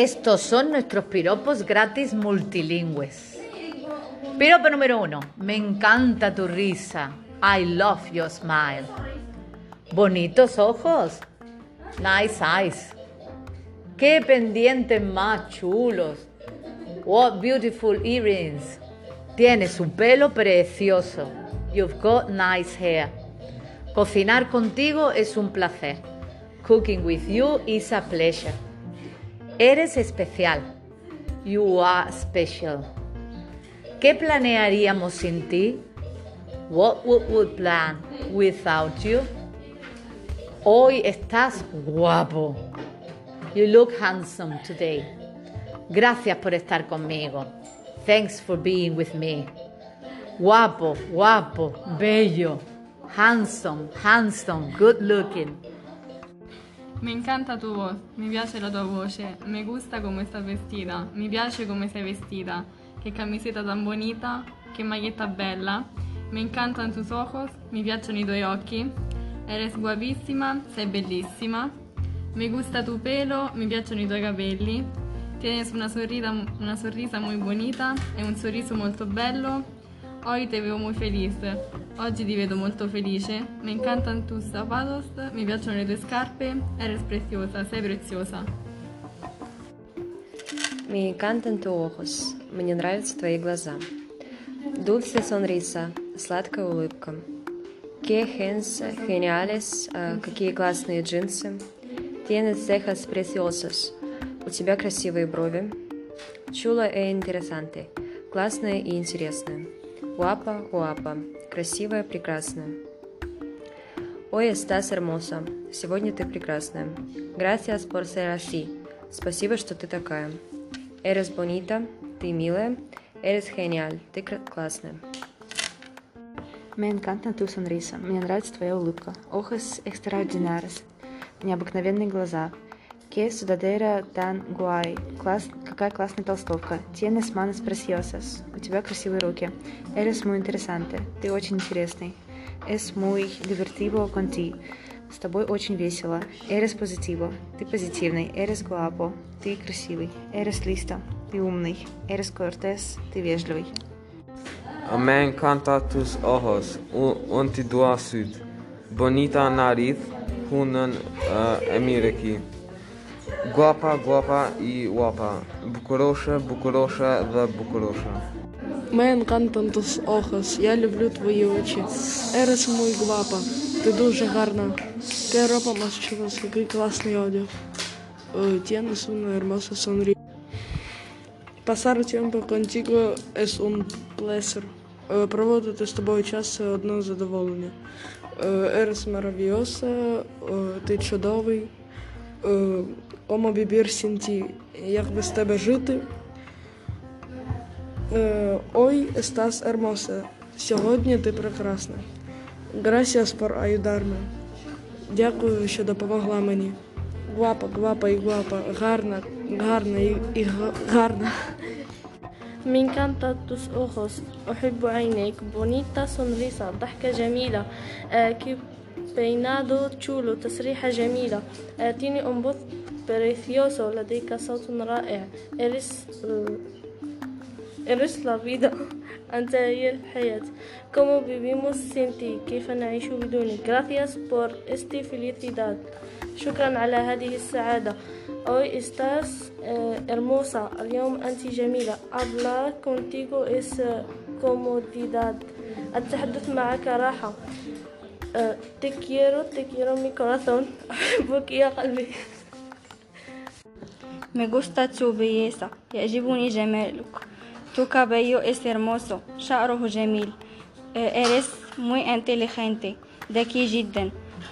Estos son nuestros piropos gratis multilingües. Piropo número uno. Me encanta tu risa. I love your smile. Bonitos ojos. Nice eyes. Qué pendientes más chulos. What beautiful earrings. Tienes un pelo precioso. You've got nice hair. Cocinar contigo es un placer. Cooking with you is a pleasure. Eres especial. You are special. ¿Qué planearíamos sin ti? What would we plan without you? Hoy estás guapo. You look handsome today. Gracias por estar conmigo. Thanks for being with me. Guapo, guapo, bello, handsome, handsome, good looking. Mi encanta tu voz, mi piace la tua voce, mi gusta come stai vestita, mi piace come sei vestita, che camiseta tan bonita, che maglietta bella, mi encantan tus ojos, mi piacciono i tuoi occhi, eres guapissima, sei bellissima, mi gusta tu pelo, mi piacciono i tuoi capelli, tienes una, sorrida, una sorrisa molto bonita e un sorriso molto bello, Hoy te veo muy felice. Oggi ti vedo molto felice. Me encantan tus zapatos, mi piacciono le tue scarpe. Eres preciosa, sei preziosa. Me encantan tus ojos. Мне i tuoi occhi. Dulce sonrisa, сладкая улыбка. Qué jeans geniales, какие классные джинсы. Tienes cejas preciosas. У тебя красивые брови. Чула e interesante. Классная и интересная. Гуапа, гуапа. Красивая, прекрасная. Ой, estás hermosa. Сегодня ты прекрасная. Gracias por ser así. Спасибо, что ты такая. Eres bonita. Ты милая. Eres genial. Ты классная. Me encanta tu sonrisa. Мне нравится твоя улыбка. Ojos extraordinarios. Необыкновенные глаза. «Qué sudadera tan guay!» Класс... «Какая классная толстовка!» «Tienes manos preciosas!» «У тебя красивые руки!» «Eres muy interesante!» «Ты очень интересный!» «Es muy divertido contigo!» «С тобой очень весело!» «Eres positivo!» «Ты позитивный!» «Eres guapo!» «Ты красивый!» «Eres listo!» «Ты умный!» «Eres cortés!» «Ты вежливый!» Me encanta tus ojos, un, tu doigt sud. Bonita nariz, Hunan uh, Emiraki. Guapa, guapa i guapa. Bukurosha, bukurosha dhe bukurosha. Me encantan tus ojos, я люблю твої очі. Eres muy guapa, ти дуже гарна. Ти ропа más chulos, який класний одяг. Tienes una hermosa sonrisa. Pasar tiempo contigo es un placer. Проводити з тобою час це одне задоволення. Ерес Маравіоса, ти чудовий. Ома бибер синти, як бы без тебе жити. Ой, стас эрмоса, сегодня ты прекрасна. Грасіас пор аюдарме. Дякую, що допомогла мне, Гвапа, гвапа и гвапа, гарна, гарна и и гарна. Me encantan tus ojos, أحب бонита сонриса, дахка ضحكة جميلة, بينادو تشولو تسريحة جميلة آتيني أنبوت بريثيوسو لديك صوت رائع إرس إرس لا أنت هي الحياة كومو بيبيموس سنتي كيف نعيش بدونك غراثياس بور استي فيليتيداد شكرا على هذه السعادة أوي استاس إرموسا اليوم أنت جميلة أبلا كونتيكو إس كوموديداد التحدث معك راحة Eh, te quiero, te quiero mi corazón. Me gusta tu belleza. يعجبني جمالك. Tu cabello es hermoso. شعره جميل. Uh, eres muy inteligente. ذكي جدا.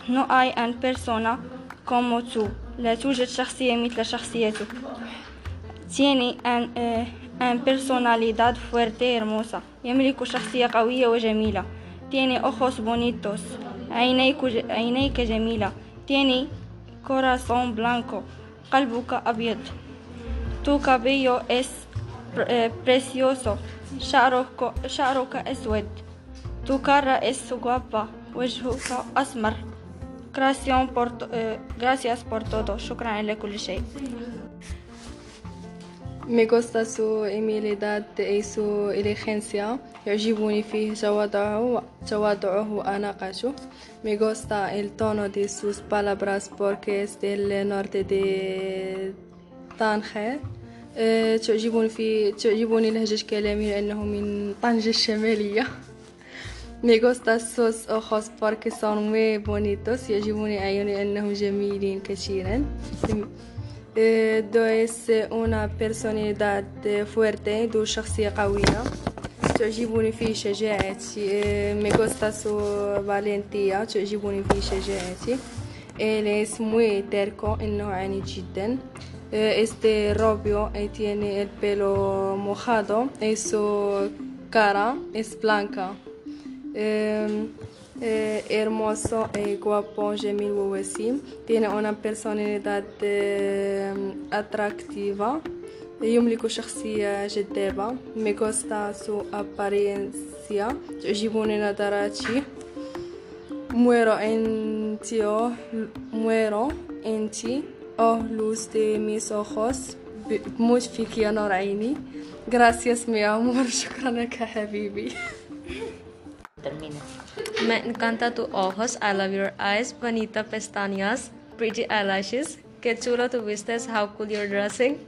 No hay una persona como tú. لا توجد شخصية مثل شخصيتك. Tiene una uh, eh, personalidad fuerte y hermosa. يملك fuerte y hermosa, tiene ojos bonitos. Ainei que gemila. Tiene corazón blanco. Calbuca abierto. Tu cabello es eh, precioso. Sharoka es Tu cara es guapa. Wejuka pues asmar. Gracias por, eh, gracias por todo. Shukran el مي غوستا سو ايميلي دات ايسو الي خنسيا يعجبني فيه تواضعه تواضعه واناقته مي غوستا ال تونو دي سوس بالابراس بوركيس ديل نورد دي تانخي تعجبني في تعجبني لهجة كلامي لأنه من طنجة الشمالية مي غوستا سوس اوخوس بوركيسون مي بونيتوس يعجبني عيوني لأنهم جميلين كثيرا Eh, do es eh, una personalidad eh, fuerte, dos personas guayas, que es bonifici ejerci, me gusta su valentía, que es bonifici ejerci, él es muy terno, no es ni chido, es rojo, tiene el pelo mojado, su cara es blanca. Eh, hermoso y eh, guapo Jamil Wasim. Tiene una personalidad eh, atractiva. يملك شخصية جذابة ميغوستا سو أبارينسيا تعجبني نظراتي مويرو إنتي أو مويرو انتي اوه لوز دي ميس اوخوس بموت فيك يا نور عيني غراسياس مي مور شكرا لك حبيبي Me encanta tus ojos. I love your eyes. Bonita pestañas. Pretty eyelashes. Qué chulo tu vistes. How cool your dressing.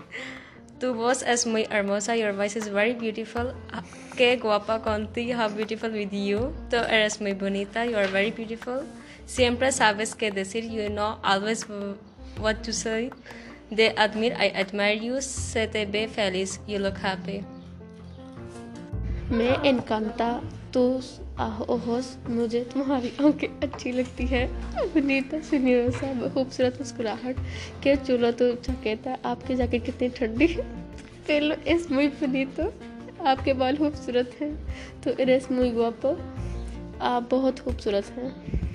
Tu voz es muy hermosa. Your voice is very beautiful. Ah, qué guapa conti. How beautiful with you. Tú eres muy bonita. You are very beautiful. Siempre sabes qué decir. You know always what to say. They admire, I admire you. Se te ve feliz. You look happy. Me encanta tus आहो ओहो मुझे तुम्हारी आंखें अच्छी लगती है विनीता सुनियो साहब खूबसूरत मुस्कुराहट के चूल्हा तो अच्छा कहता है आपकी जैकेट कितनी ठंडी है पहलो इस मुई तो आपके बाल खूबसूरत हैं तो इस मुई गुआपो आप बहुत खूबसूरत हैं